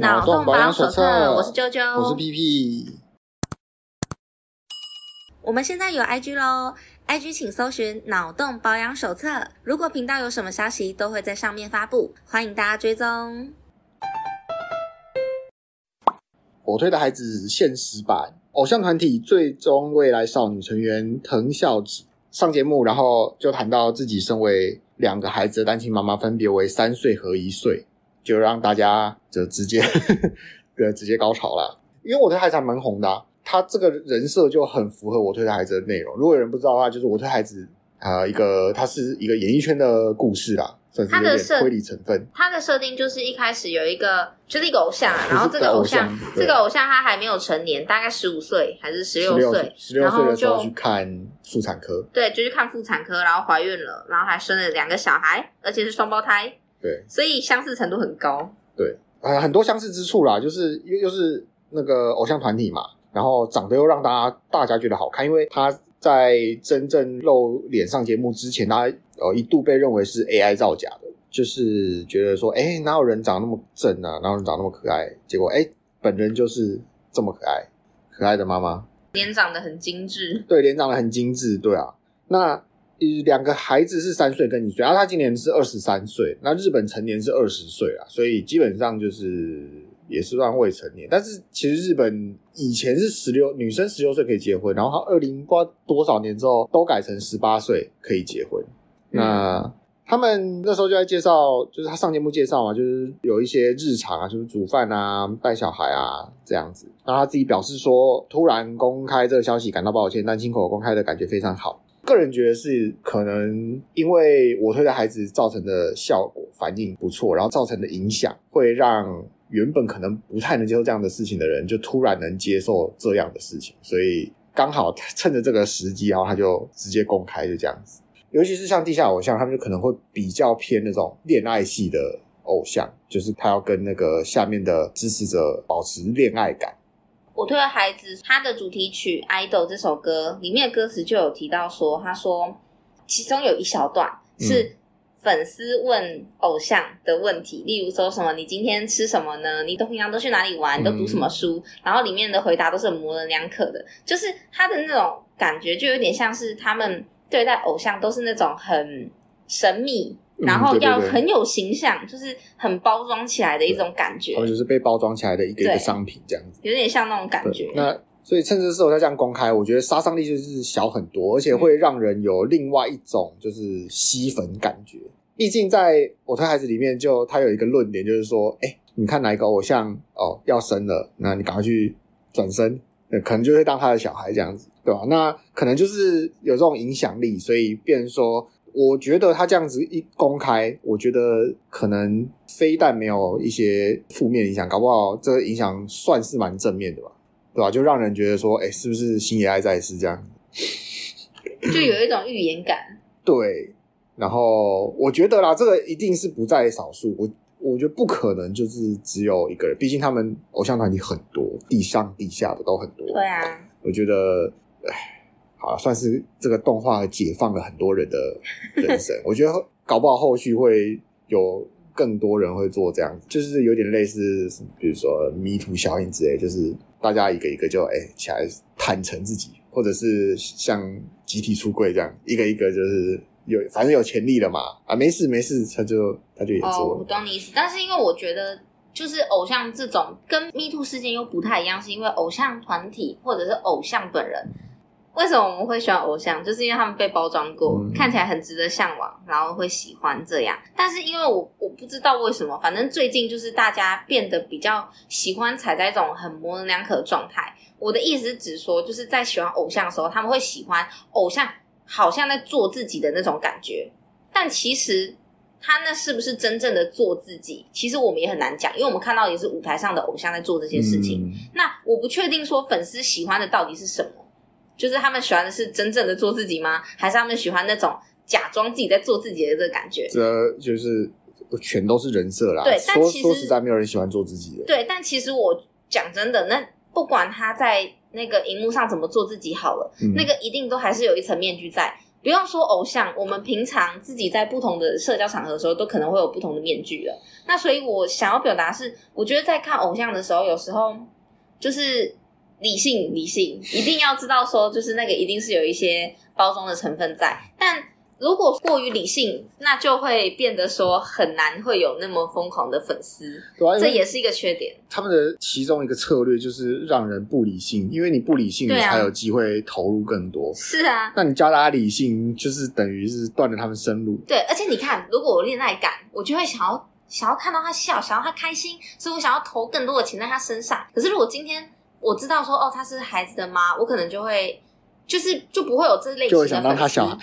脑洞保养手册，我是啾啾，我是屁屁。我们现在有 IG 喽，IG 请搜寻“脑洞保养手册”。如果频道有什么消息，都会在上面发布，欢迎大家追踪。我推的孩子现实版偶像团体最终未来少女成员藤孝子上节目，然后就谈到自己身为两个孩子的单亲妈妈，分别为三岁和一岁。就让大家就直接对直接高潮了，因为我推孩子还蛮红的，啊，他这个人设就很符合我推的孩子的内容。如果有人不知道的话，就是我推孩子啊，呃，一个他是一个演艺圈的故事啦，算是有点推理成分。他的设定就是一开始有一个就是一个偶像，然后这个偶像这个偶像他还没有成年，大概十五岁还是十六岁，十六岁的时候去看妇产科，对，就去看妇产科，然后怀孕了，然后还生了两个小孩，而且是双胞胎。对，所以相似程度很高。对，呃，很多相似之处啦，就是又又是那个偶像团体嘛，然后长得又让大家大家觉得好看，因为他在真正露脸上节目之前，他呃一度被认为是 AI 造假的，就是觉得说，哎，哪有人长那么正啊，哪有人长那么可爱？结果，哎，本人就是这么可爱，可爱的妈妈，脸长得很精致，对，脸长得很精致，对啊，那。两个孩子是三岁跟一岁，然后他今年是二十三岁，那日本成年是二十岁啊，所以基本上就是也是算未成年。但是其实日本以前是十六，女生十六岁可以结婚，然后他二零不知道多少年之后都改成十八岁可以结婚。嗯、那他们那时候就在介绍，就是他上节目介绍嘛，就是有一些日常啊，就是煮饭啊、带小孩啊这样子。然后他自己表示说，突然公开这个消息感到抱歉，但亲口公开的感觉非常好。个人觉得是可能因为我推的孩子造成的效果反应不错，然后造成的影响会让原本可能不太能接受这样的事情的人，就突然能接受这样的事情，所以刚好趁着这个时机，然后他就直接公开就这样子。尤其是像地下偶像，他们就可能会比较偏那种恋爱系的偶像，就是他要跟那个下面的支持者保持恋爱感。我推的孩子，他的主题曲《idol》这首歌里面的歌词就有提到说，他说其中有一小段是粉丝问偶像的问题，嗯、例如说什么“你今天吃什么呢？你都平常都去哪里玩？都读什么书？”嗯、然后里面的回答都是模棱两可的，就是他的那种感觉，就有点像是他们对待偶像都是那种很神秘。然后要很有形象，嗯、对对对，就是很包装起来的一种感觉，或者就是被包装起来的一个一个商品这样子，有点像那种感觉。那所以趁这时候他这样公开，我觉得杀伤力就是小很多，而且会让人有另外一种就是吸粉感觉。嗯、毕竟在我推孩子里面就，就他有一个论点，就是说，哎，你看哪一个偶像哦要生了，那你赶快去转生，那可能就会当他的小孩这样子，对吧？那可能就是有这种影响力，所以变成说。我觉得他这样子一公开，我觉得可能非但没有一些负面影响，搞不好这个影响算是蛮正面的吧，对吧？就让人觉得说，哎，是不是星爷爱在世这样？就有一种预言感。对，然后我觉得啦，这个一定是不在少数。我我觉得不可能就是只有一个人，毕竟他们偶像团体很多，地上地下的都很多。对啊，我觉得，哎。好，算是这个动画解放了很多人的人生。我觉得搞不好后续会有更多人会做这样子，就是有点类似，比如说 Me Too 效应之类，就是大家一个一个就哎、欸、起来坦诚自己，或者是像集体出柜这样，一个一个就是有反正有潜力了嘛啊，没事没事，他就他就也做了。哦，我懂你意思，但是因为我觉得就是偶像这种跟 Me Too 事件又不太一样，是因为偶像团体或者是偶像本人。为什么我们会喜欢偶像？就是因为他们被包装过，嗯、看起来很值得向往，然后会喜欢这样。但是因为我我不知道为什么，反正最近就是大家变得比较喜欢踩在一种很模棱两可的状态。我的意思是指说，就是在喜欢偶像的时候，他们会喜欢偶像好像在做自己的那种感觉。但其实他那是不是真正的做自己？其实我们也很难讲，因为我们看到也是舞台上的偶像在做这些事情。嗯、那我不确定说粉丝喜欢的到底是什么。就是他们喜欢的是真正的做自己吗？还是他们喜欢那种假装自己在做自己的这个感觉？这就是全都是人设啦。对，但其实说实在，没有人喜欢做自己的。对，但其实我讲真的，那不管他在那个荧幕上怎么做自己好了，嗯、那个一定都还是有一层面具在。不用说偶像，我们平常自己在不同的社交场合的时候，都可能会有不同的面具了。那所以我想要表达是，我觉得在看偶像的时候，有时候就是理性，理性一定要知道说，就是那个一定是有一些包装的成分在，但。如果过于理性，那就会变得说很难会有那么疯狂的粉丝，这也是一个缺点。他们的其中一个策略就是让人不理性，因为你不理性，你才有机会投入更多。是啊，那你教大家理性，就是等于是断了他们生路。对，而且你看，如果我恋爱感，我就会想要想要看到他笑，想要他开心，所以我想要投更多的钱在他身上。可是如果今天我知道说哦，她是孩子的妈，我可能就会。就是就不会有这类型的，就会想到他小孩。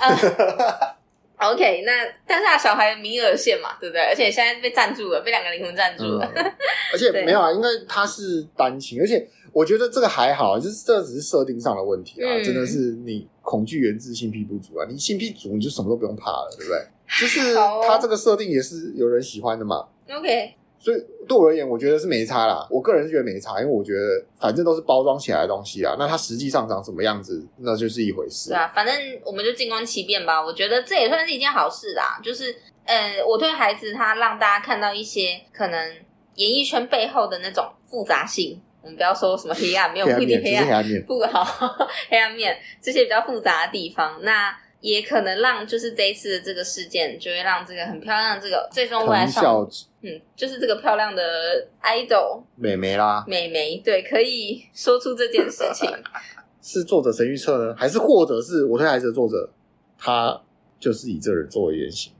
uh, OK，那但是他小孩名额有限嘛，对不对？而且现在被赞助了，被两个灵魂赞助了。嗯、而且 没有啊，因为他是单亲，而且我觉得这个还好，就是这只是设定上的问题啊。嗯、真的是你恐惧源自性癖不足啊，你性癖足你就什么都不用怕了，对不对？就是 他这个设定也是有人喜欢的嘛。OK。所以对我而言，我觉得是没差啦。我个人是觉得没差，因为我觉得反正都是包装起来的东西啦。那它实际上长什么样子，那就是一回事。对啊，反正我们就静观其变吧。我觉得这也算是一件好事啦。就是呃，我对孩子他让大家看到一些可能演艺圈背后的那种复杂性。我们不要说什么黑暗，没有不一定黑暗，黑暗面 不好，黑暗面这些比较复杂的地方。那。也可能让就是这一次的这个事件，就会让这个很漂亮的这个最终未来上，嗯，就是这个漂亮的 idol 美眉啦，美眉对，可以说出这件事情，是作者神预测呢，还是或者是我推孩子的作者，他就是以这人作为原型？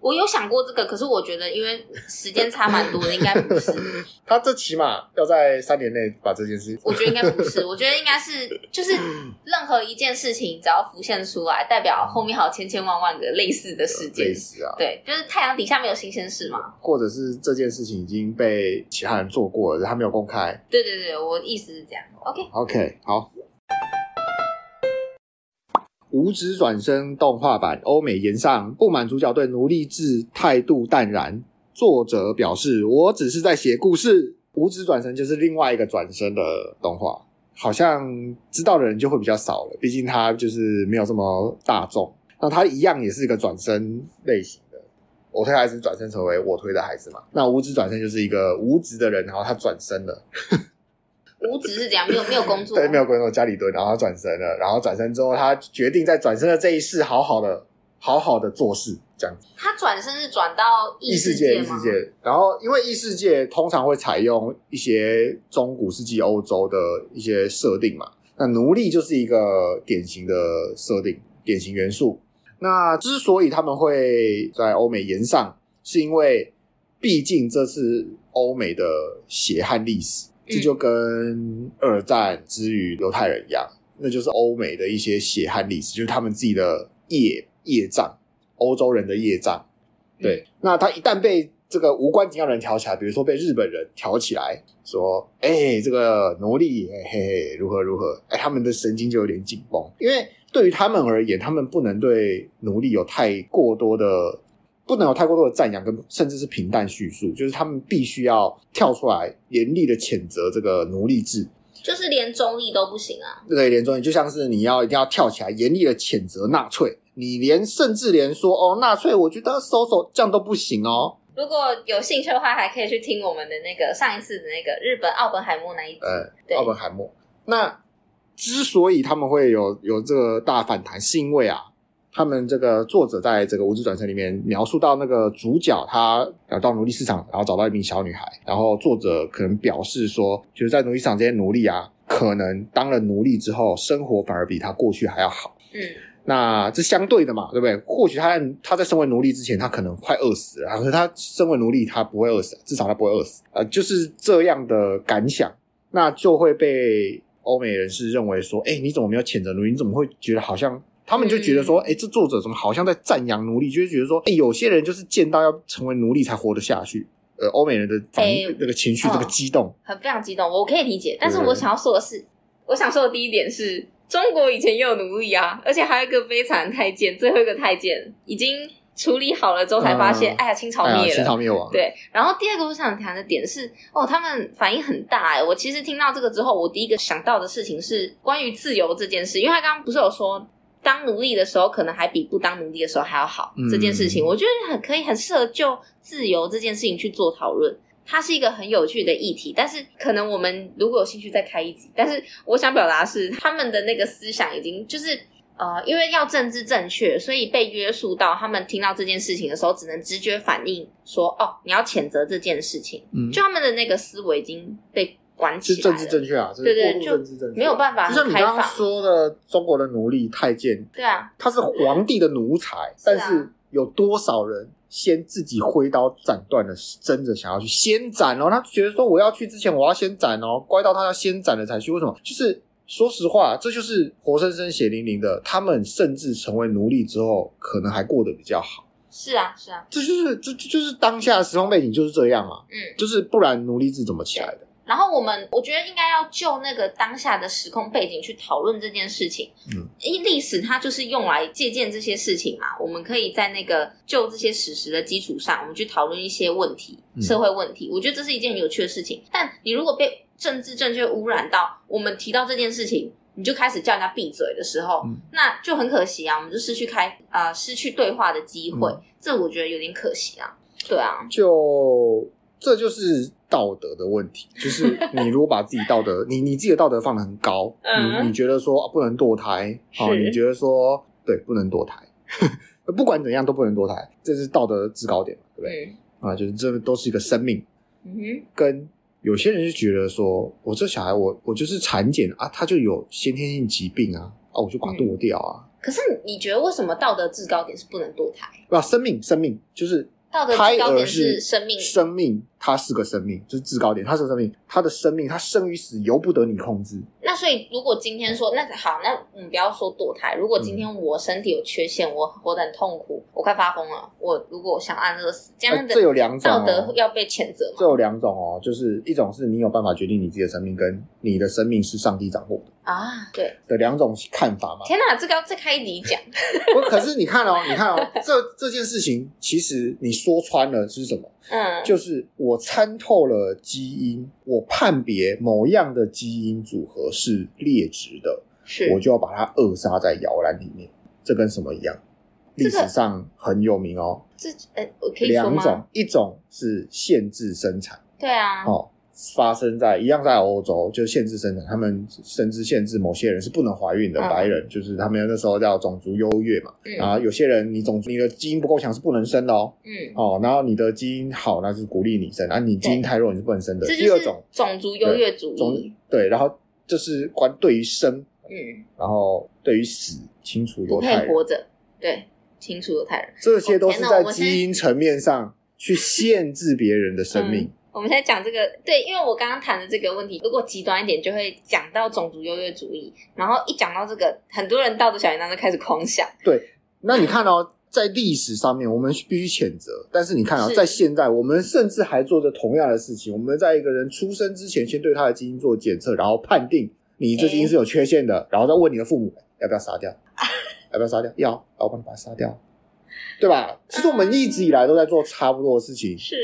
我有想过这个，可是我觉得因为时间差蛮多的，应该不是。他这起码要在三年内把这件事。我觉得应该不是，我觉得应该是，就是任何一件事情只要浮现出来，代表后面还有千千万万个类似的事件。类似啊，对，就是太阳底下没有新鲜事嘛。或者是这件事情已经被其他人做过了，他没有公开。对对对，我意思是这样。OK OK，好。无职转生动画版欧美炎上，不满主角对奴隶制态度淡然。作者表示：“我只是在写故事。”无职转生就是另外一个转生的动画，好像知道的人就会比较少了。毕竟他就是没有这么大众。那他一样也是一个转生类型的。我推孩子转生成为我推的孩子嘛？那无职转生就是一个无职的人，然后他转生了。无职是怎样？没有没有工作，对，没有工作，家里蹲，然后他转身了，然后转身之后，他决定在转身的这一世，好好的，好好的做事，这样子。他转身是转到异世界吗？异世界，异世界。然后，因为异世界通常会采用一些中古世纪欧洲的一些设定嘛，那奴隶就是一个典型的设定，典型元素。那之所以他们会在欧美延上，是因为毕竟这是欧美的血汗历史。这就跟二战之于犹太人一样，那就是欧美的一些血汗历史，就是他们自己的业业障，欧洲人的业障。对，那他一旦被这个无关紧要的人挑起来，比如说被日本人挑起来，说：“哎，这个奴隶，嘿嘿，如何如何？”哎，他们的神经就有点紧绷，因为对于他们而言，他们不能对奴隶有太过多的。不能有太过多的赞扬跟甚至是平淡叙述，就是他们必须要跳出来严厉的谴责这个奴隶制，就是连中立都不行啊。对，连中立就像是你要一定要跳起来严厉的谴责纳粹，你连甚至连说哦纳粹，我觉得搜搜这样都不行哦。如果有兴趣的话，还可以去听我们的那个上一次的那个日本奥本海默那一集。呃，对，奥本海默。那之所以他们会有有这个大反弹，是因为啊。他们这个作者在这个无职转生里面描述到，那个主角他呃到奴隶市场，然后找到一名小女孩，然后作者可能表示说，就是在奴隶市场这些奴隶啊，可能当了奴隶之后，生活反而比他过去还要好。嗯，那这相对的嘛，对不对？或许他在他在身为奴隶之前，他可能快饿死了，可是他身为奴隶，他不会饿死，至少他不会饿死。呃，就是这样的感想，那就会被欧美人士认为说，哎，你怎么没有谴责奴隶？你怎么会觉得好像？他们就觉得说，哎、欸，这作者怎么好像在赞扬奴隶？就是觉得说，哎、欸，有些人就是贱到要成为奴隶才活得下去。呃，欧美人的反、欸、那个情绪，这个激动，很非常激动，我可以理解。但是我想要说的是，对我想说的第一点是，中国以前也有奴隶啊，而且还有一个悲惨太监，最后一个太监已经处理好了之后才发现，嗯、哎呀，清朝灭了，哎、清朝灭亡。对。然后第二个我想谈的点是，哦，他们反应很大哎。我其实听到这个之后，我第一个想到的事情是关于自由这件事，因为他刚刚不是有说。当奴隶的时候，可能还比不当奴隶的时候还要好。嗯、这件事情，我觉得很可以，很适合就自由这件事情去做讨论。它是一个很有趣的议题，但是可能我们如果有兴趣再开一集。但是我想表达是，他们的那个思想已经就是呃，因为要政治正确，所以被约束到，他们听到这件事情的时候，只能直觉反应说：“哦，你要谴责这件事情。”嗯，就他们的那个思维已经被。管起来，是政治正确啊，对对，就没有办法。就像你刚刚说的，中国的奴隶太监，对啊，他是皇帝的奴才，但是有多少人先自己挥刀斩断了，争着想要去先斩哦？他觉得说我要去之前，我要先斩哦，乖到他要先斩了才去。为什么？就是说实话，这就是活生生血淋淋的。他们甚至成为奴隶之后，可能还过得比较好。是啊，是啊，这就是这就是当下的时空背景就是这样啊。嗯，就是不然奴隶制怎么起来的？然后我们我觉得应该要就那个当下的时空背景去讨论这件事情。嗯，因为历史它就是用来借鉴这些事情嘛。我们可以在那个就这些史实的基础上，我们去讨论一些问题，社会问题。我觉得这是一件很有趣的事情。但你如果被政治正确污染到，我们提到这件事情，你就开始叫人家闭嘴的时候，那就很可惜啊。我们就失去开啊、呃，失去对话的机会。这我觉得有点可惜啊。对啊，就这就是。道德的问题，就是你如果把自己道德，你你自己的道德放得很高，嗯、你你觉得说、啊、不能堕胎，好，你觉得说对不能堕胎，不管怎样都不能堕胎，这是道德制高点，对不对？嗯、啊，就是这都是一个生命，嗯哼，跟有些人就觉得说，我这小孩我我就是产检啊，他就有先天性疾病啊，啊，我就把它堕掉啊、嗯。可是你觉得为什么道德制高点是不能堕胎？不、啊，生命，生命就是。道德制高点是生命，生命，它是个生命，就是制高点，它是个生命，它的生命，它生与死由不得你控制。那所以，如果今天说，那好，那我们不要说堕胎。如果今天我身体有缺陷，嗯、我活得很痛苦，我快发疯了，我如果想安乐死，这样的、呃、这有两种、哦、道德要被谴责吗？这有两种哦，就是一种是你有办法决定你自己的生命，跟你的生命是上帝掌握的。啊，对的两种看法嘛。天哪，这个要再开一集讲。不，可是你看哦，你看哦，这这件事情其实你说穿了是什么？嗯，就是我参透了基因，我判别某样的基因组合是劣质的，是我就要把它扼杀在摇篮里面。这跟什么一样？历史上很有名哦。这，呃，我可以说吗？两种，一种是限制生产。对啊。哦。发生在一样在欧洲，就限制生产，他们甚至限制某些人是不能怀孕的，白人就是他们那时候叫种族优越嘛。然后有些人你种族你的基因不够强是不能生的哦。嗯。哦，然后你的基因好，那是鼓励你生，啊你基因太弱你是不能生的。第二种。种族优越主义，对，然后就是关对于生，嗯，然后对于死清除犹太人，活着，对，清除犹太人，这些都是在基因层面上去限制别人的生命。我们现在讲这个，对，因为我刚刚谈的这个问题，如果极端一点，就会讲到种族优越主义，然后一讲到这个，很多人道德小铃铛就开始狂想。对，那你看哦，在历史上面，我们必须谴责，但是你看啊、哦，在现在，我们甚至还做着同样的事情。我们在一个人出生之前，先对他的基因做检测，然后判定你这基因是有缺陷的，欸、然后再问你的父母要不要杀掉，要不要杀掉？要，要我帮你把它杀掉，对吧？其实我们一直以来都在做差不多的事情，是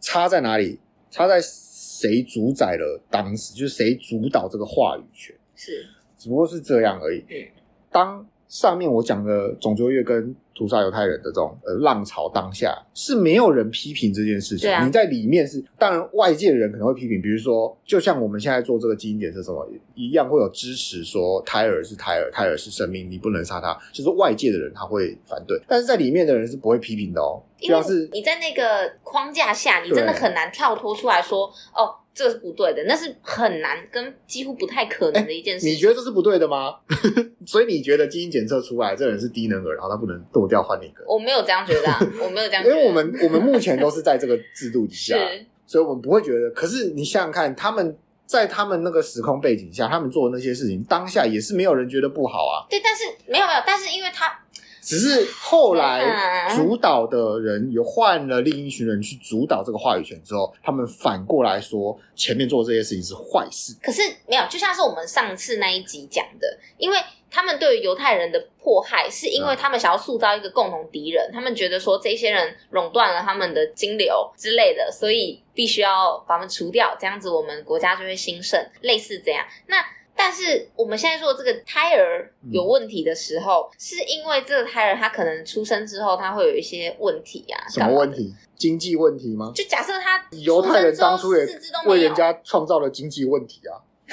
差在哪里？他在谁主宰了当时，就是谁主导这个话语权，是，只不过是这样而已。嗯，当上面我讲的种族月跟屠杀犹太人的这种呃浪潮当下是没有人批评这件事情。啊、你在里面是，当然外界的人可能会批评，比如说，就像我们现在做这个基因检测什么一样，会有支持说胎儿是胎儿，胎儿是生命，你不能杀他。就是外界的人他会反对，但是在里面的人是不会批评的哦。因为是你在那个框架下，你真的很难跳脱出来说哦。这是不对的，那是很难跟几乎不太可能的一件事情。你觉得这是不对的吗？所以你觉得基因检测出来这人是低能儿，然后他不能剁掉换一个？我没有这样觉得，啊，我没有这样觉得。因为我们我们目前都是在这个制度底下，所以我们不会觉得。可是你想想看，他们在他们那个时空背景下，他们做的那些事情，当下也是没有人觉得不好啊。对，但是没有没有，但是因为他。只是后来主导的人也换了另一群人去主导这个话语权之后，他们反过来说前面做这些事情是坏事。可是没有，就像是我们上次那一集讲的，因为他们对于犹太人的迫害，是因为他们想要塑造一个共同敌人，他们觉得说这些人垄断了他们的金流之类的，所以必须要把他们除掉，这样子我们国家就会兴盛，类似这样。那。但是我们现在说这个胎儿有问题的时候，嗯、是因为这个胎儿他可能出生之后他会有一些问题啊？什么问题？经济问题吗？就假设他犹太人当初也为人家创造了经济问题啊。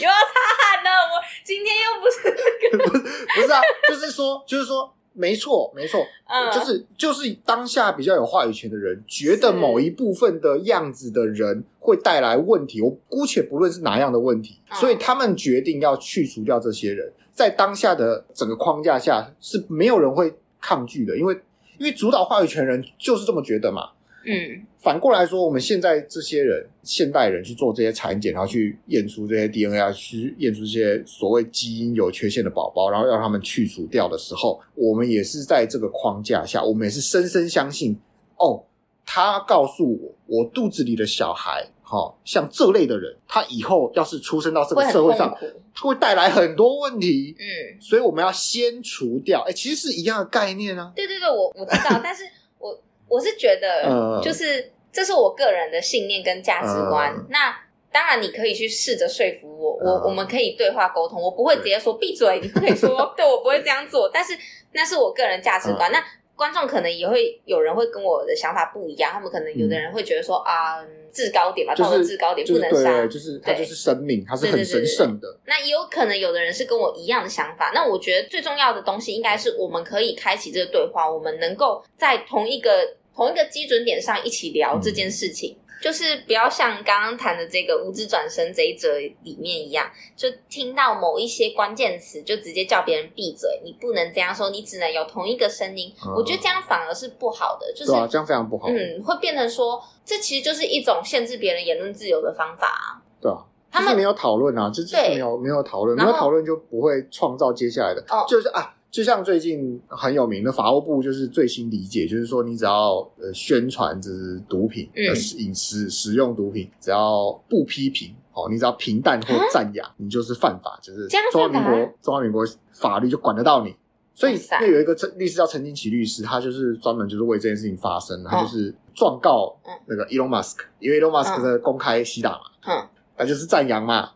又要他喊了，我今天又不是、那个、不是不是啊，就是说就是说。没错，没错，嗯，就是就是当下比较有话语权的人，觉得某一部分的样子的人会带来问题，我姑且不论是哪样的问题，所以他们决定要去除掉这些人，在当下的整个框架下是没有人会抗拒的，因为因为主导话语权人就是这么觉得嘛。嗯，反过来说，我们现在这些人，现代人去做这些产检，然后去验出这些 DNA，去验出这些所谓基因有缺陷的宝宝，然后让他们去除掉的时候，我们也是在这个框架下，我们也是深深相信，哦，他告诉我，我肚子里的小孩，哈、哦，像这类的人，他以后要是出生到这个社会上，会他会带来很多问题。嗯，所以我们要先除掉。哎，其实是一样的概念啊。对对对，我我知道，但是。我是觉得，就是这是我个人的信念跟价值观。Uh, 那当然，你可以去试着说服我，我、uh, 我们可以对话沟通。我不会直接说闭嘴，你不可以说 对我不会这样做。但是那是我个人价值观。Uh, 那观众可能也会有人会跟我的想法不一样，他们可能有的人会觉得说、嗯、啊，制高点吧，道德制高点不能杀，就是它就是生命，它是很神圣的。那也有可能有的人是跟我一样的想法。那我觉得最重要的东西应该是我们可以开启这个对话，我们能够在同一个。同一个基准点上一起聊这件事情，嗯、就是不要像刚刚谈的这个无知转身这一则里面一样，就听到某一些关键词就直接叫别人闭嘴，你不能这样说，你只能有同一个声音。嗯、我觉得这样反而是不好的，就是、啊、这样非常不好。嗯，会变成说，这其实就是一种限制别人言论自由的方法啊。对啊，他们没有讨论啊，就是没有没有讨论，没有讨论就不会创造接下来的，哦、就是啊。就像最近很有名的法务部，就是最新理解，就是说你只要呃宣传就是毒品，呃饮食使用毒品，只要不批评哦，你只要平淡或赞扬，你就是犯法，就是中华民国中华民国法律就管得到你。所以那有一个律师叫陈金奇律师，他就是专门就是为这件事情发声，他就是状告那个 Elon Musk，因为 Elon Musk 的公开吸大嘛，嗯，那就是赞扬嘛，嗯，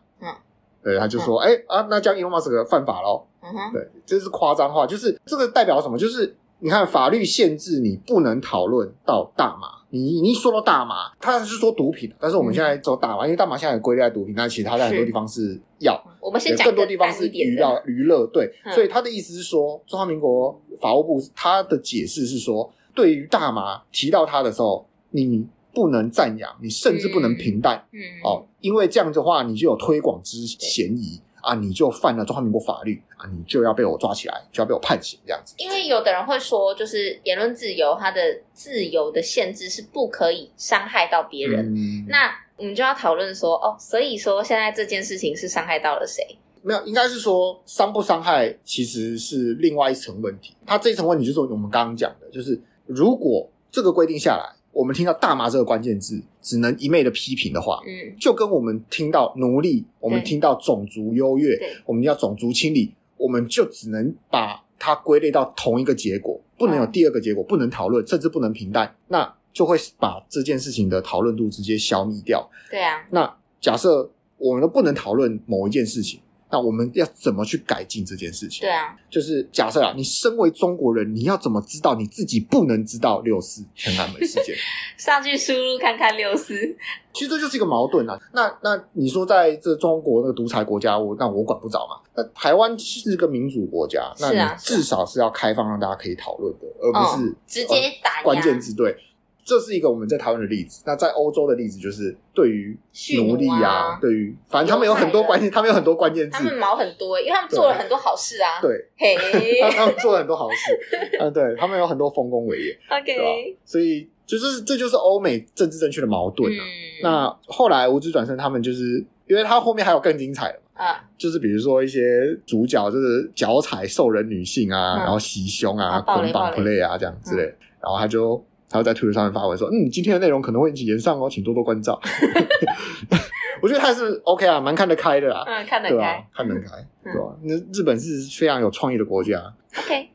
对，他就说，哎啊，那这样 Elon Musk 犯法喽。嗯哼，对，这是夸张话，就是这个代表什么？就是你看法律限制你不能讨论到大麻，你你一说到大麻，他是说毒品，但是我们现在走大麻，嗯、因为大麻现在也归类在毒品，但其实它在很多地方是药，我们先讲更多地方是娱乐。娱乐，对，嗯、所以他的意思是说，中华民国法务部他的解释是说，对于大麻提到他的时候，你不能赞扬，你甚至不能平淡，嗯，嗯哦，因为这样的话，你就有推广之嫌疑。啊，你就犯了中华民国法律啊，你就要被我抓起来，就要被我判刑这样子。因为有的人会说，就是言论自由，它的自由的限制是不可以伤害到别人。嗯、那我们就要讨论说，哦，所以说现在这件事情是伤害到了谁？没有，应该是说伤不伤害其实是另外一层问题。它这一层问题就是我们刚刚讲的，就是如果这个规定下来。我们听到大麻这个关键字，只能一昧的批评的话，嗯，就跟我们听到奴隶，我们听到种族优越，我们要种族清理，我们就只能把它归类到同一个结果，不能有第二个结果，不能讨论，甚至不能平淡，那就会把这件事情的讨论度直接消弭掉。对啊，那假设我们都不能讨论某一件事情。那我们要怎么去改进这件事情？对啊，就是假设啊，你身为中国人，你要怎么知道你自己不能知道六四天安门事件？上去输入看看六四。其实这就是一个矛盾啊。那那你说在这中国那个独裁国家，我那我管不着嘛？那台湾是个民主国家，那你至少是要开放让大家可以讨论的，而不是、哦、直接打关键字对。这是一个我们在台湾的例子。那在欧洲的例子就是对于奴隶啊，对于反正他们有很多关键，他们有很多关键字。他们毛很多，因为他们做了很多好事啊。对，他们做了很多好事。嗯，对他们有很多丰功伟业。OK，所以就是这就是欧美政治正确的矛盾啊。那后来无知转身他们就是，因为他后面还有更精彩的嘛，啊，就是比如说一些主角就是脚踩兽人女性啊，然后袭胸啊、捆绑 play 啊这样之类，然后他就。他会在推特上面发文说：“嗯，今天的内容可能会引起延上哦，请多多关照。”我觉得他是 OK 啊，蛮看得开的啦。嗯，看得开，啊、看得开，对吧、啊？那、嗯、日本是非常有创意的国家。OK，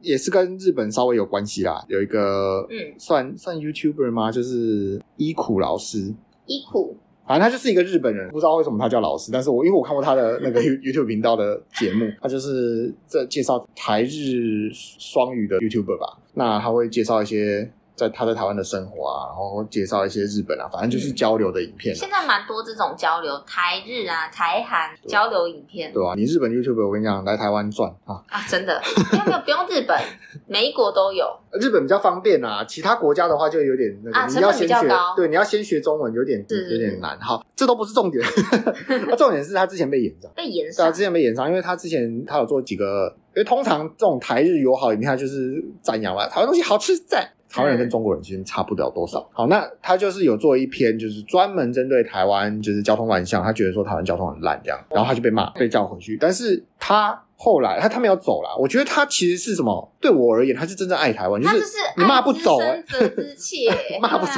也是跟日本稍微有关系啦。有一个，嗯，算算 YouTuber 吗？就是伊苦老师。伊苦。反正他就是一个日本人，不知道为什么他叫老师，但是我因为我看过他的那个 YouTube 频道的节目，他就是在介绍台日双语的 YouTuber 吧，那他会介绍一些。在他在台湾的生活啊，然后介绍一些日本啊，反正就是交流的影片、啊嗯。现在蛮多这种交流，台日啊、台韩交流影片。对啊，你日本 YouTuber，我跟你讲，来台湾转啊啊！真的，没有没有，不用日本，每一国都有。日本比较方便啊，其他国家的话就有点那个，啊、你要先学，对，你要先学中文，有点有点难。好，这都不是重点，重点是他之前被延上，被延上，对啊，之前被延上，因为他之前他有做几个，因为通常这种台日友好影片，它就是赞扬嘛，台湾东西好吃赞。台湾人跟中国人其实差不了多少。好，那他就是有做一篇，就是专门针对台湾，就是交通乱象，他觉得说台湾交通很烂这样，然后他就被骂，被叫回去。但是他后来他他没有走啦，我觉得他其实是什么？对我而言，他是真正爱台湾，就是你骂不走，骂不走，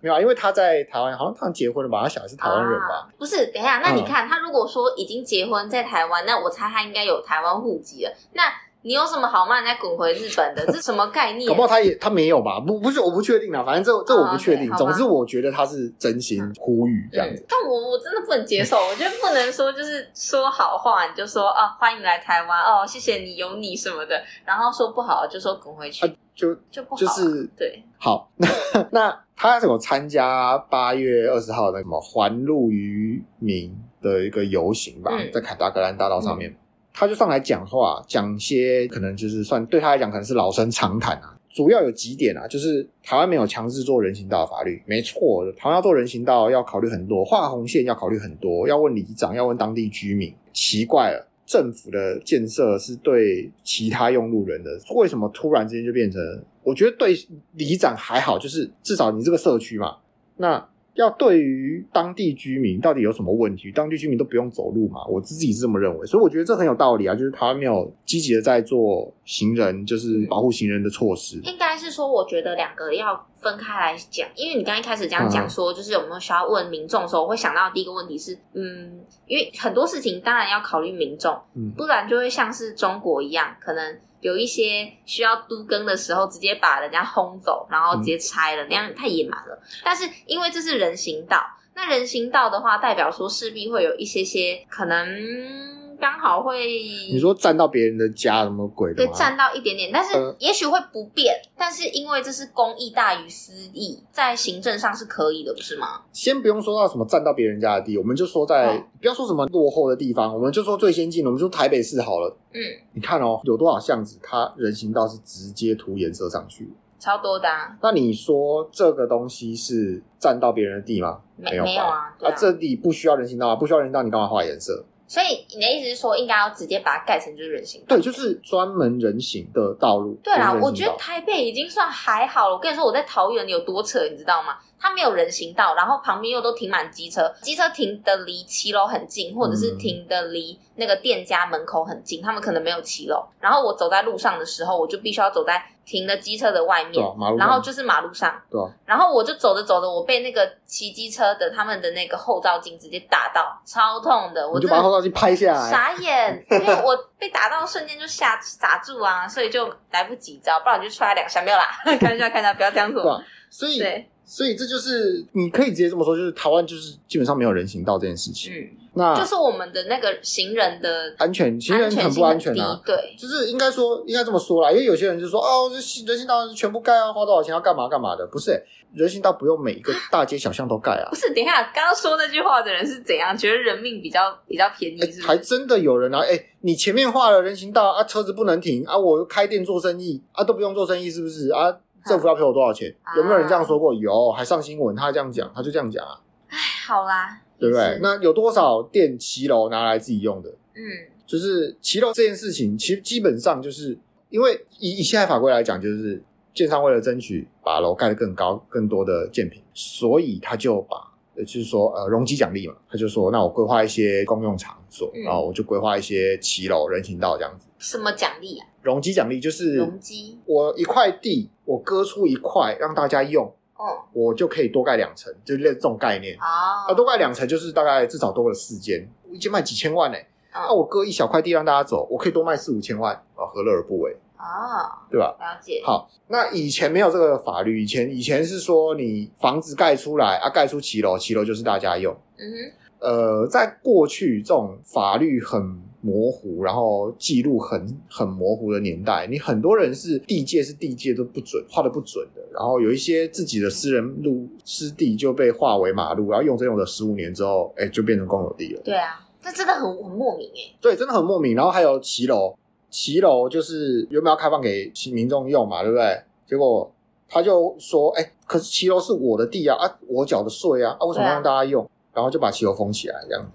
没有啊，因为他在台湾好像他结婚了吧，他小孩是台湾人吧？不是，等一下，那你看他如果说已经结婚在台湾，那我猜他应该有台湾户籍了，那。你有什么好骂人家滚回日本的？这是什么概念？搞不好他也他没有吧？不不是，我不确定啊。反正这这我不确定。Oh, okay, 总之，我觉得他是真心呼吁这样子。但我我真的不能接受，我觉得不能说就是说好话你就说啊欢迎来台湾哦谢谢你有你什么的，然后说不好就说滚回去，啊、就就不好、啊。就是对。好，那那他有参加八月二十号的什么环路渔民的一个游行吧，嗯、在凯达格兰大道上面。嗯他就上来讲话，讲些可能就是算对他来讲可能是老生常谈啊。主要有几点啊，就是台湾没有强制做人行道的法律，没错，台湾要做人行道要考虑很多，画红线要考虑很多，要问里长，要问当地居民。奇怪了，政府的建设是对其他用路人的，为什么突然之间就变成？我觉得对里长还好，就是至少你这个社区嘛，那。要对于当地居民到底有什么问题？当地居民都不用走路嘛？我自己是这么认为，所以我觉得这很有道理啊。就是台湾没有积极的在做行人，就是保护行人的措施。应该是说，我觉得两个要分开来讲，因为你刚一开始这样讲说，就是有没有需要问民众的时候，我会想到第一个问题是，嗯，因为很多事情当然要考虑民众，不然就会像是中国一样，可能。有一些需要都更的时候，直接把人家轰走，然后直接拆了，那样太野蛮了。但是因为这是人行道，那人行道的话，代表说势必会有一些些可能。刚好会，你说占到别人的家什么鬼的？对，占到一点点，但是也许会不变。呃、但是因为这是公益大于私益，在行政上是可以的，不是吗？先不用说到什么占到别人家的地，我们就说在、哦、不要说什么落后的地方，我们就说最先进的，我们就说台北市好了。嗯，你看哦，有多少巷子，它人行道是直接涂颜色上去，超多的。啊。那你说这个东西是占到别人的地吗？没有，没有啊。啊，啊，这里不需要人行道啊，不需要人行道，你干嘛画颜色？所以你的意思是说，应该要直接把它盖成就是人行道？对，就是专门人行的道路。对啦，我觉得台北已经算还好了。我跟你说，我在桃园有多扯，你知道吗？它没有人行道，然后旁边又都停满机车，机车停的离骑楼很近，或者是停的离那个店家门口很近，他们可能没有骑楼。然后我走在路上的时候，我就必须要走在停的机车的外面，啊、然后就是马路上。对、啊。然后我就走着走着，我被那个骑机车的他们的那个后照镜直接打到，超痛的。我就把后照镜拍下来，傻眼，因为我被打到瞬间就吓傻住啊，所以就来不及招，不然就踹两下没有啦。看一下，看一下，不要这样做。所以。对所以这就是你可以直接这么说，就是台湾就是基本上没有人行道这件事情。嗯，那就是我们的那个行人的安全，行人很不安全啊。对，就是应该说应该这么说啦，因为有些人就说哦，这人行道全部盖啊，花多少钱要干嘛干嘛的，不是、欸？人行道不用每一个大街小巷都盖啊。不是，等一下，刚刚说那句话的人是怎样？觉得人命比较比较便宜是是？欸，还真的有人啊！哎、欸，你前面画了人行道啊，车子不能停啊，我开店做生意啊，都不用做生意是不是啊？政府要赔我多少钱？啊、有没有人这样说过？有，还上新闻，他这样讲，他就这样讲啊。哎，好啦，对不对？那有多少店骑楼拿来自己用的？嗯，就是骑楼这件事情，其实基本上就是因为以以现在法规来讲，就是建商为了争取把楼盖得更高、更多的建坪，所以他就把，就是说呃容积奖励嘛，他就说那我规划一些公用场所，嗯、然后我就规划一些骑楼、人行道这样子。什么奖励啊？容积奖励就是容积，我一块地，我割出一块让大家用，哦，我就可以多盖两层，就是这种概念。哦，啊，多盖两层就是大概至少多了四间，一间卖几千万呢？那我割一小块地让大家走，我可以多卖四五千万，啊，何乐而不为？啊，对吧？了解。好，那以前没有这个法律，以前以前是说你房子盖出来啊，盖出骑楼，骑楼就是大家用。嗯哼。呃，在过去这种法律很模糊，然后记录很很模糊的年代，你很多人是地界是地界都不准，画的不准的，然后有一些自己的私人路私地就被划为马路，然后用着用着十五年之后，哎，就变成公有地了。对啊，这真的很很莫名哎。对，真的很莫名。然后还有骑楼，骑楼就是原本要开放给民众用嘛，对不对？结果他就说，哎，可是骑楼是我的地啊，啊，我缴的税啊，啊，为什么要让大家用？然后就把骑楼封起来，这样子。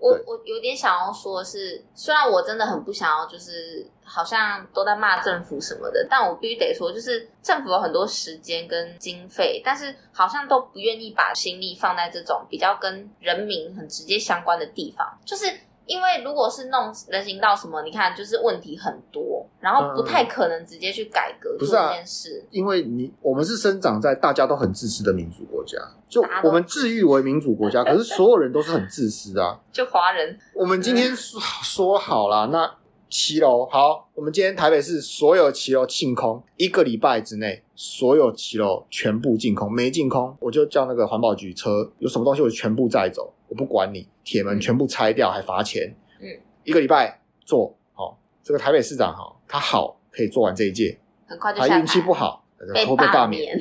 嗯，我我有点想要说的是，虽然我真的很不想要，就是好像都在骂政府什么的，但我必须得说，就是政府有很多时间跟经费，但是好像都不愿意把心力放在这种比较跟人民很直接相关的地方，就是。因为如果是弄人行道什么，你看就是问题很多，然后不太可能直接去改革做这件事。嗯啊、因为你我们是生长在大家都很自私的民主国家，就我们自誉为民主国家，可是所有人都是很自私啊。就华人，我们今天说说好了，那骑楼好，我们今天台北市所有骑楼净空，一个礼拜之内所有骑楼全部净空，没净空我就叫那个环保局车有什么东西我就全部载走。我不管你，铁门全部拆掉还罚钱。嗯，一个礼拜做好，这个台北市长哈，他好可以做完这一届，很快就他运气不好，被会被罢免。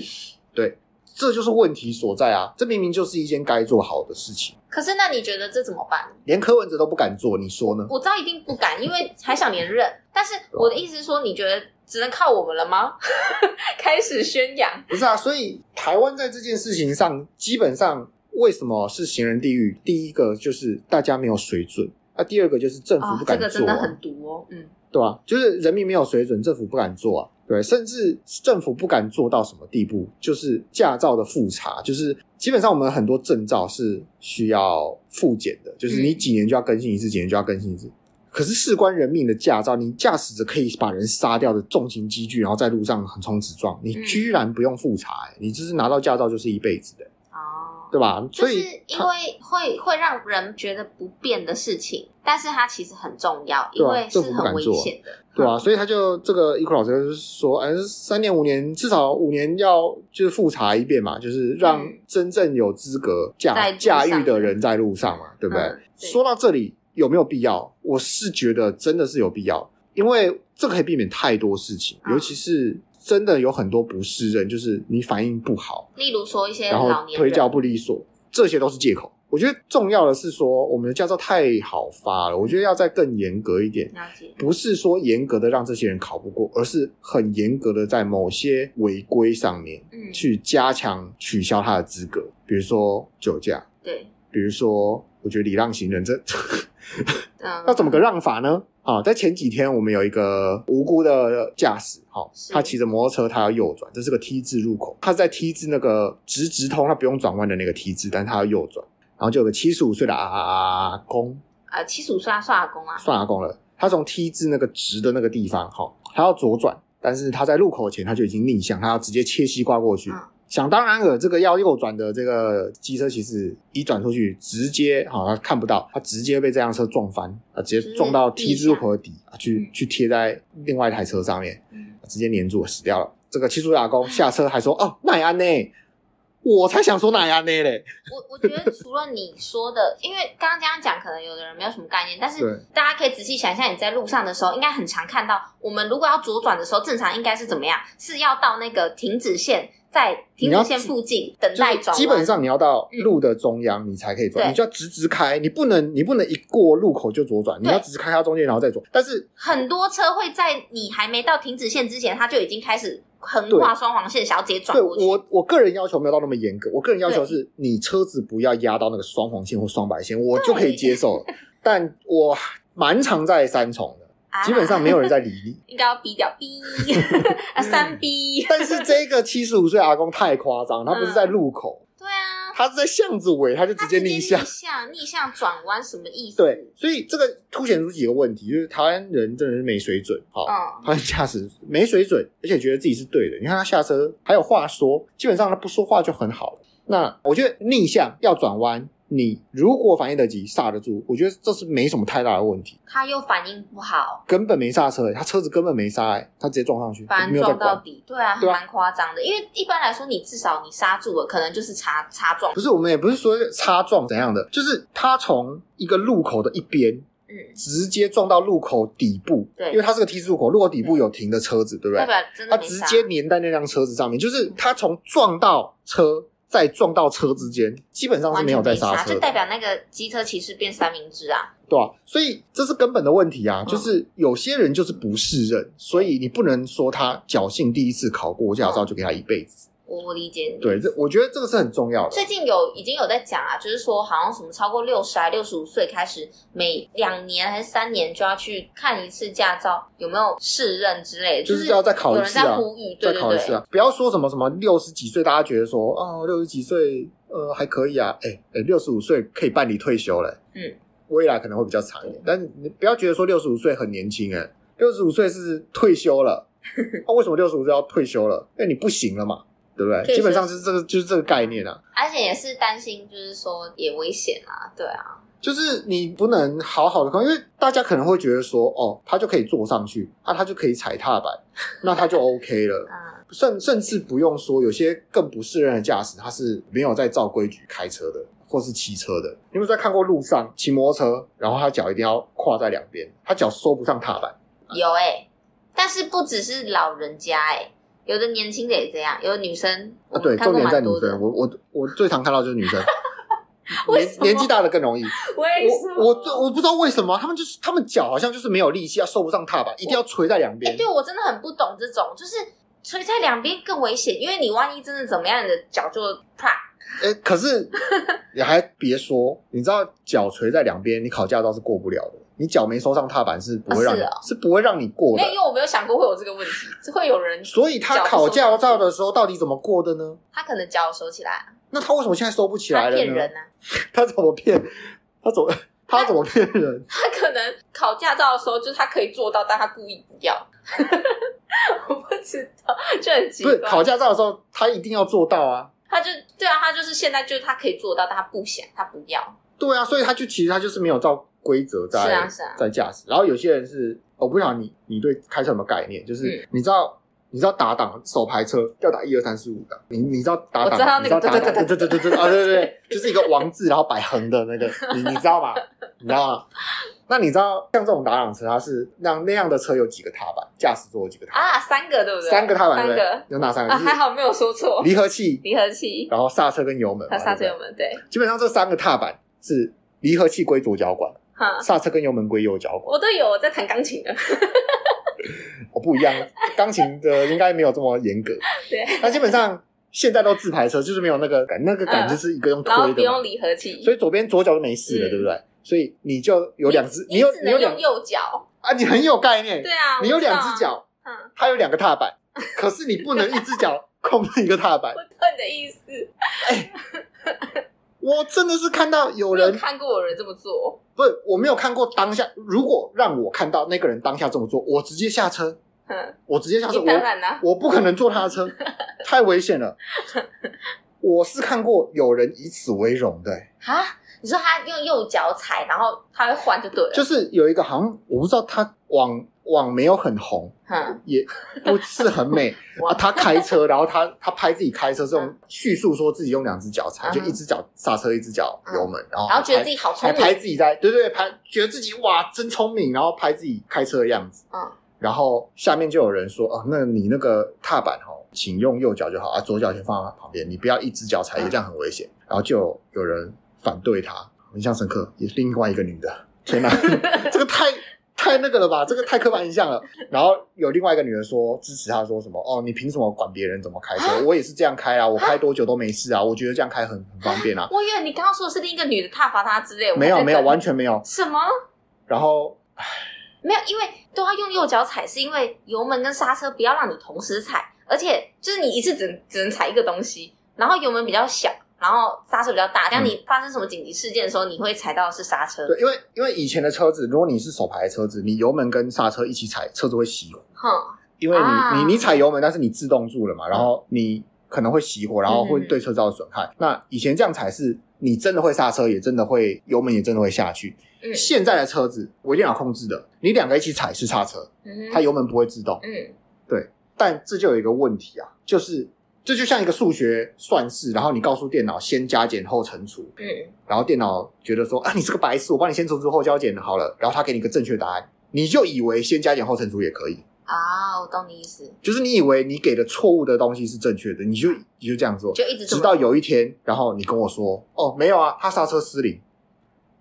对，这就是问题所在啊！这明明就是一件该做好的事情。可是，那你觉得这怎么办？连柯文哲都不敢做，你说呢？我知道一定不敢，因为还想连任。但是我的意思是说，你觉得只能靠我们了吗？开始宣扬？不是啊，所以台湾在这件事情上基本上。为什么是行人地狱？第一个就是大家没有水准，那、啊、第二个就是政府不敢做、啊哦。这个真的很毒哦，嗯，对吧、啊？就是人民没有水准，政府不敢做啊。对，甚至政府不敢做到什么地步？就是驾照的复查，就是基本上我们很多证照是需要复检的，就是你几年就要更新一次，嗯、几年就要更新一次。可是事关人命的驾照，你驾驶着可以把人杀掉的重型机具，然后在路上横冲直撞，你居然不用复查、欸？你就是拿到驾照就是一辈子的。哦对吧？所以就是因为会会让人觉得不便的事情，但是它其实很重要，因为是很危险的，对啊，所以他就这个伊库老师就是说，嗯，三年五年至少五年要就是复查一遍嘛，就是让真正有资格驾驾驭的人在路上嘛，对不对？嗯、对说到这里有没有必要？我是觉得真的是有必要，因为这可以避免太多事情，尤其是。真的有很多不适任，就是你反应不好，例如说一些老年人，然后推教不利索，这些都是借口。我觉得重要的是说，我们的驾照太好发了，我觉得要再更严格一点。不是说严格的让这些人考不过，而是很严格的在某些违规上面，嗯，去加强取消他的资格，比如说酒驾，对，比如说，我觉得礼让行人这，那，怎么个让法呢？啊，在前几天我们有一个无辜的驾驶，哈，他骑着摩托车，他要右转，这是个 T 字入口，他在 T 字那个直直通，他不用转弯的那个 T 字，但他要右转，然后就有个七十五岁的阿公，呃，七十五岁他算阿公啊，算阿公了，他从 T 字那个直的那个地方，哈，他要左转，但是他在路口前他就已经逆向，他要直接切西瓜过去。嗯想当然了，这个要右转的这个机车骑士一转出去，直接好像看不到，他直接被这辆车撞翻，啊，直接撞到 T 字路口的底，啊，去去贴在另外一台车上面，直接黏住了，死掉了。这个七叔阿公下车还说：“哦，奈安呢？我才想说哪样呢嘞。”我我觉得除了你说的，因为刚刚这样讲，可能有的人没有什么概念，但是大家可以仔细想一下，你在路上的时候，应该很常看到，我们如果要左转的时候，正常应该是怎么样？是要到那个停止线。在停止线附近等待转弯，基本上你要到路的中央，你才可以转。嗯、你就要直直开，你不能，你不能一过路口就左转，你要直直开到中间，然后再转。但是很多车会在你还没到停止线之前，它就已经开始横跨双黄线，想要直接转过去。对，我我个人要求没有到那么严格，我个人要求是你车子不要压到那个双黄线或双白线，我就可以接受。但我蛮常在三重的。基本上没有人在理你，应该要逼掉逼啊三逼。但是这个七十五岁阿公太夸张，他不是在路口，对啊，他是在巷子尾，他就直接逆向，逆向逆向转弯什么意思？对，所以这个凸显出几个问题，就是台湾人真的是没水准，好，台湾驾驶没水准，而且觉得自己是对的。你看他下车还有话说，基本上他不说话就很好了。那我觉得逆向要转弯。你如果反应得及，刹得住，我觉得这是没什么太大的问题。他又反应不好，根本没刹车、欸，他车子根本没刹、欸，他直接撞上去，反正撞到底。对啊，蛮夸张的。因为一般来说，你至少你刹住了，可能就是擦擦撞。不是，我们也不是说擦撞怎样的，就是他从一个路口的一边。嗯，直接撞到路口底部，对，因为它是个 T 字路口，路口底部有停的车子，对不对？它直接粘在那辆车子上面，就是它从撞到车再撞到车之间，基本上是没有在刹车，就代表那个机车骑士变三明治啊，对啊，所以这是根本的问题啊，就是有些人就是不适任，所以你不能说他侥幸第一次考过驾照就给他一辈子。我我理解你，对，这我觉得这个是很重要的。最近有已经有在讲啊，就是说好像什么超过六十还六十五岁开始，每两年还是三年就要去看一次驾照有没有适任之类的，就是要再考一次啊。有人在呼吁，对对对，再考一次啊！不要说什么什么六十几岁，大家觉得说哦，六十几岁呃还可以啊，哎哎，六十五岁可以办理退休了，嗯，未来可能会比较长一点，但是你不要觉得说六十五岁很年轻哎，六十五岁是退休了，那、啊、为什么六十五岁要退休了？因为你不行了嘛。对不对？基本上就是这个，就是这个概念啊。而且也是担心，就是说也危险啊。对啊，就是你不能好好的看，因为大家可能会觉得说，哦，他就可以坐上去，那、啊、他就可以踩踏板，那他就 OK 了。嗯，甚甚至不用说，有些更不适任的驾驶，他是没有在照规矩开车的，或是骑车的。你有没有在看过路上骑摩托车，然后他脚一定要跨在两边，他脚收不上踏板？有哎、欸、但是不只是老人家哎、欸有的年轻的也这样，有的女生啊，对，重点在女生。我我我最常看到就是女生，年年纪大的更容易。为什么？我我我不知道为什么，他们就是他们脚好像就是没有力气，要受不上踏板，一定要垂在两边。哎、欸，对我真的很不懂这种，就是垂在两边更危险，因为你万一真的怎么样，你的脚就啪。哎、欸，可是你还别说，你知道脚垂在两边，你考驾照是过不了的。你脚没收上踏板是不会让你，啊是，哦、是不会让你过的。因为我没有想过会有这个问题，是会有人。所以他考驾照的时候到底怎么过的呢？他可能脚收起来，啊。那他为什么现在收不起来了呢？他骗人呢，啊？他怎么骗？他怎么 他怎么骗人他？他可能考驾照的时候就是他可以做到，但他故意不要。我不知道，就很奇怪。不是考驾照的时候，他一定要做到啊。他就对啊，他就是现在就是他可以做到，但他不想，他不要。对啊，所以他就其实他就是没有照。规则在是、啊是啊、在驾驶，然后有些人是，我不晓得你你对开车有没有概念？就是你知道、嗯、你知道打档手排车要打一二三四五档，你你知道打档？你知道那个，对对对对对对对啊对对对，就是一个王字，然后摆横的那个，你你知道吗？你知道吗？那你知道像这种打档车，它是那那样的车有几个踏板？驾驶座有几个踏板？啊，三个对不对？三个踏板对，对，有哪三个？啊，还好没有说错。离合器，离合器，然后刹车跟油门，刹车油门对。基本上这三个踏板是离合器归左脚管。刹车跟油门归右脚管，我都有我在弹钢琴的。我 不一样，钢琴的应该没有这么严格。对，那基本上现在都自排车，就是没有那个感，那个感就是一个用推的，然后不用离合器，所以左边左脚就没事了，嗯、对不对？所以你就有两只，你有你有两右脚啊，你很有概念。对啊，你有两只脚，嗯，它有两个踏板，可是你不能一只脚控制一个踏板。我懂你的意思。哎、欸。我真的是看到有人有看过有人这么做，不是我没有看过当下。如果让我看到那个人当下这么做，我直接下车。嗯，我直接下车。当然啦，我不可能坐他的车，太危险了。我是看过有人以此为荣的。啊？你说他用右脚踩，然后他会换就对了。就是有一个好像我不知道他往。网没有很红，嗯，也不是很美。啊，他开车，然后他他拍自己开车，这种叙述说自己用两只脚踩，就一只脚刹车，一只脚油门，然后然后觉得自己好聪明，拍自己在对对对，拍觉得自己哇真聪明，然后拍自己开车的样子，嗯，然后下面就有人说哦，那你那个踏板哦，请用右脚就好啊，左脚先放在旁边，你不要一只脚踩，这样很危险。然后就有人反对他，印象深刻，也是另外一个女的，天哪，这个太。太那个了吧，这个太刻板印象了。然后有另外一个女人说支持他，说什么哦，你凭什么管别人怎么开车？我也是这样开啊，我开多久都没事啊，我觉得这样开很很方便啊。我以为你刚刚说的是另一个女的挞伐他之类，没有没有，完全没有。什么？然后没有，因为都要用右脚踩，是因为油门跟刹车不要让你同时踩，而且就是你一次只能只能踩一个东西，然后油门比较小。然后刹车比较大，当你发生什么紧急事件的时候，嗯、你会踩到的是刹车。对，因为因为以前的车子，如果你是手排的车子，你油门跟刹车一起踩，车子会熄火。哼，因为你、啊、你你踩油门，但是你自动住了嘛，然后你可能会熄火，然后会对车造成损害。嗯、那以前这样踩是你真的会刹车，也真的会油门，也真的会下去。嗯，现在的车子微电脑控制的，你两个一起踩是刹车，嗯它油门不会自动。嗯，对，但这就有一个问题啊，就是这就像一个数学算式，然后你告诉电脑先加减后乘除，嗯，然后电脑觉得说啊，你是个白痴，我帮你先乘除后加减好了，然后他给你个正确答案，你就以为先加减后乘除也可以。啊，我懂你意思，就是你以为你给的错误的东西是正确的，你就你就这样做，就一直直到有一天，然后你跟我说，哦，没有啊，他刹车失灵。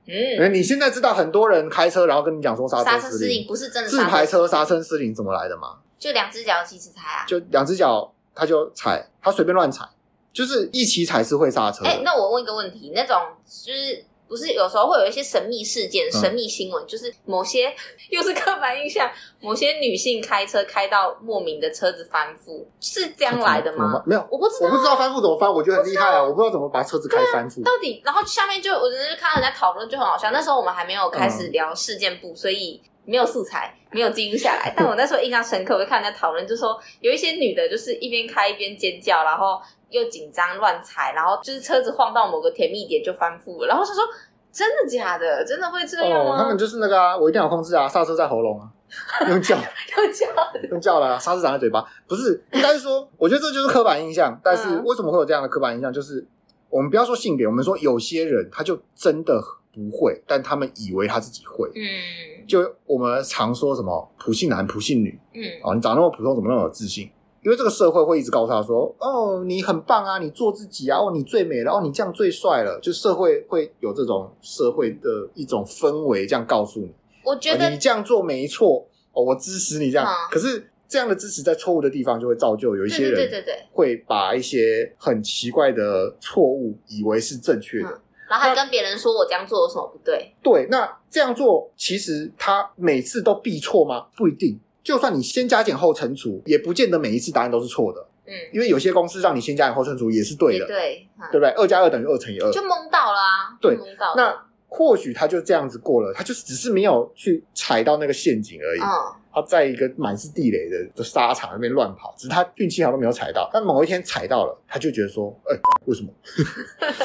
嗯，你现在知道很多人开车，然后跟你讲说刹车失灵，不是真的自排车刹车失灵怎么来的吗？就两只脚一起踩啊，就两只脚他就踩，他随便乱踩，就是一起踩是会刹车。哎，那我问一个问题，那种就是。不是有时候会有一些神秘事件、神秘新闻，嗯、就是某些 又是刻板印象，某些女性开车开到莫名的车子翻覆，是这样来的吗？没有，我不知道，我不知道翻覆怎么翻，我觉得很厉害啊，我不知道怎么把车子开翻覆。到底，然后下面就我就是看到人家讨论，就很好笑。那时候我们还没有开始聊事件部，嗯、所以没有素材，没有记录下来。但我那时候印象深刻，我就看人家讨论，就说有一些女的，就是一边开一边尖叫，然后又紧张乱踩，然后就是车子晃到某个甜蜜点就翻覆了，然后她说。真的假的？真的会这样吗？哦，他们就是那个啊，我一定要控制啊，刹车在喉咙啊，用叫，用叫，用叫了，刹车长在嘴巴，不是，应该是说，我觉得这就是刻板印象。但是为什么会有这样的刻板印象？就是我们不要说性别，我们说有些人他就真的不会，但他们以为他自己会。嗯，就我们常说什么普信男、普信女，嗯，哦，你长那么普通，怎么那么有自信？因为这个社会会一直告诉他说：“哦，你很棒啊，你做自己啊，哦，你最美了，哦，你这样最帅了。”就社会会有这种社会的一种氛围，这样告诉你。我觉得，哦，你这样做没错哦，我支持你这样。嗯，可是这样的支持在错误的地方就会造就有一些人，对对对，会把一些很奇怪的错误以为是正确的，嗯，然后还跟别人说我这样做有什么不对？对，那这样做其实他每次都必错吗？不一定。就算你先加减后乘除，也不见得每一次答案都是错的。嗯，因为有些公司让你先加减后乘除也是对的，对，嗯、对不对？二加二等于二乘以二，就蒙到了啊。对，蒙到了。那或许他就这样子过了，他就只是没有去踩到那个陷阱而已。嗯，他在一个满是地雷的的沙场那边乱跑，只是他运气好都没有踩到。但某一天踩到了，他就觉得说：“哎、欸，为什么？”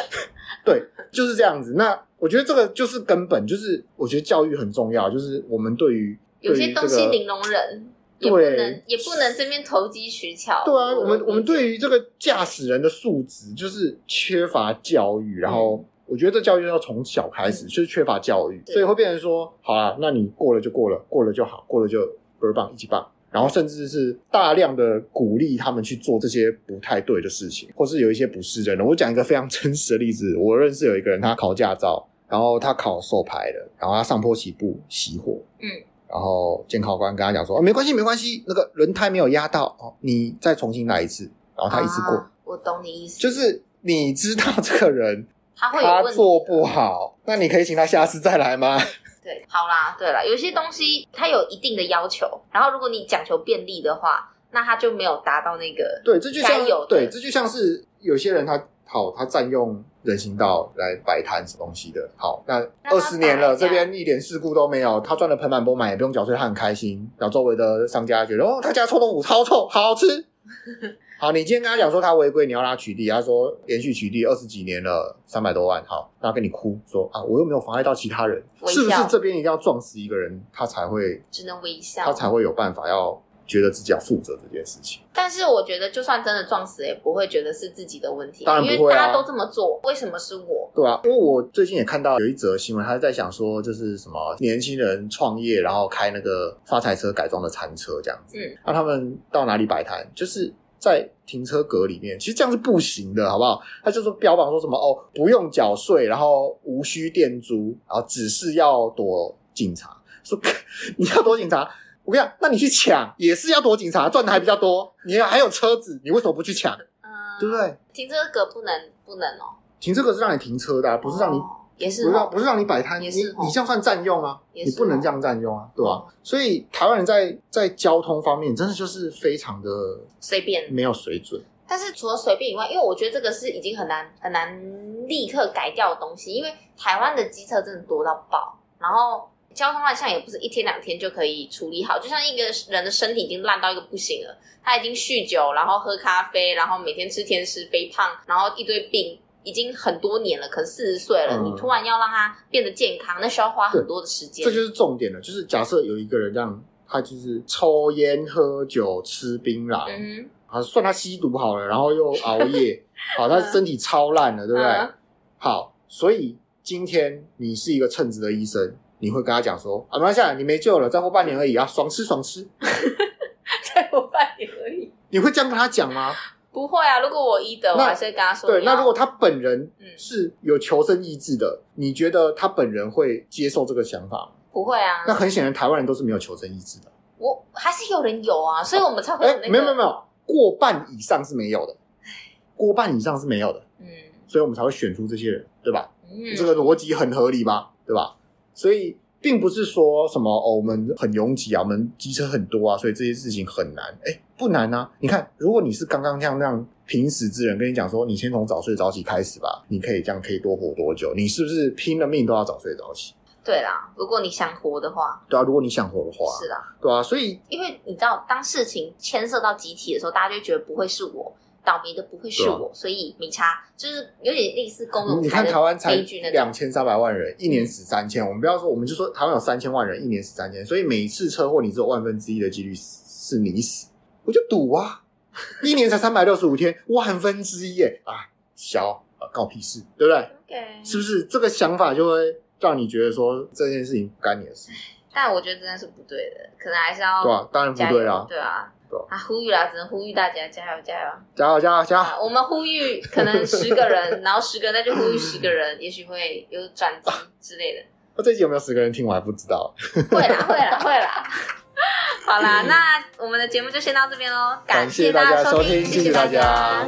对，就是这样子。那我觉得这个就是根本，就是我觉得教育很重要，就是我们对于。有些东西零容忍，也不能也不能这边投机取巧。对啊，我们我们对于这个驾驶人的素质就是缺乏教育，然后我觉得这教育要从小开始，就是缺乏教育，所以会变成说，好啊，那你过了就过了，过了就好，过了就倍儿棒，一级棒，然后甚至是大量的鼓励他们去做这些不太对的事情，或是有一些不是人的。我讲一个非常 真实的例子，我认识有一个人，他考驾照，然后他考手牌的，然后他上坡起步熄火，嗯。然后监考官跟他讲说：“哦，没关系，没关系，那个轮胎没有压到哦，你再重新来一次。”然后他一次过。啊，我懂你意思，就是你知道这个人他会他做不好，那你可以请他下次再来吗？对，好啦，对啦，有些东西它有一定的要求，然后如果你讲求便利的话，那它就没有达到那个对，这就像有对，这就像是有些人他好，他占用。人行道来摆摊什么东西的，好，那二十年了，这边一点事故都没有，他赚的盆满钵满，也不用缴税，他很开心。然后周围的商家觉得，哦，他家臭豆腐超臭，好吃。好，你今天跟他讲说他违规，你要他取缔，他说连续取缔二十几年了，三百多万，好，那跟你哭说啊，我又没有妨碍到其他人，是不是这边一定要撞死一个人，他才会只能微笑，他才会有办法要。觉得自己要负责这件事情，但是我觉得就算真的撞死，也不会觉得是自己的问题，当然不会啊，因为大家都这么做，为什么是我？对啊，因为我最近也看到有一则新闻，他在想说，就是什么年轻人创业，然后开那个发财车改装的餐车这样子，嗯，那他们到哪里摆摊？就是在停车格里面，其实这样是不行的，好不好？他就说标榜说什么哦，不用缴税，然后无需垫租，然后只是要躲警察，说 你要躲警察。我跟你讲，那你去抢也是要躲警察，赚的还比较多。你还有车子，你为什么不去抢？嗯，对不对？停车格不能不能哦。停车格是让你停车的，啊，不是让你，哦，也是，不是让不是让你摆摊。你你这样算占用啊？你不能这样占用啊，对吧？啊？所以台湾人在在交通方面真的就是非常的随便，没有水准。但是除了随便以外，因为我觉得这个是已经很难很难立刻改掉的东西，因为台湾的机车真的多到爆，然后。交通乱象也不是一天两天就可以处理好，就像一个人的身体已经烂到一个不行了，他已经酗酒，然后喝咖啡，然后每天吃甜食，肥胖，然后一堆病，已经很多年了，可能四十岁了，嗯、你突然要让他变得健康，那需要花很多的时间。这就是重点了，就是假设有一个人这样，他就是抽烟、喝酒、吃槟榔，嗯，啊，算他吸毒好了，然后又熬夜，好，他身体超烂了，对不对？嗯、好，所以今天你是一个称职的医生，你会跟他讲说啊，没关系，你没救了，再活半年而已啊，爽吃爽吃，再活半年而已。你会这样跟他讲吗？不会啊，如果我医德，我还是会跟他说。对，那如果他本人是有求生意志的，嗯、你觉得他本人会接受这个想法吗？不会啊。那很显然，台湾人都是没有求生意志的。我还是有人有啊，所以我们才会有、那个。哎、欸，没有没有没有，过半以上是没有的，过半以上是没有的。嗯，所以我们才会选出这些人，对吧？嗯，这个逻辑很合理吧？对吧？所以。并不是说什么哦，我们很拥挤啊，我们机车很多啊，所以这些事情很难。哎，不难啊！你看，如果你是刚刚像那样平时之人，跟你讲说，你先从早睡早起开始吧，你可以这样可以多活多久？你是不是拼了命都要早睡早起？对啦，如果你想活的话，对啊，如果你想活的话，是啦，对啊，所以因为你知道，当事情牵涉到集体的时候，大家就觉得不会是我。倒霉的不会是我，啊、所以没差，就是有点类似公有财的悲剧那种。你看台湾才两千三百万人，一年死三千。我们不要说，我们就说台湾有三千万人，一年死三千，所以每次车祸你只有万分之一的几率是你死，我就赌啊，一年才三百六十五天，万分之一耶啊，小啊，告屁事，对不对.是不是这个想法就会让你觉得说这件事情不干你的事？但我觉得真的是不对的，可能还是要对啊，当然不对啊，对啊。啊！呼吁啦，只能呼吁大家加油加油加油加油加油！我们呼吁可能十个人，然后十个人再去呼吁十个人，也许会有转机之类的。那、啊、这集有没有十个人听？我还不知道。会啦 会啦会啦！好啦，那我们的节目就先到这边喽，感谢大家收听。谢谢大家。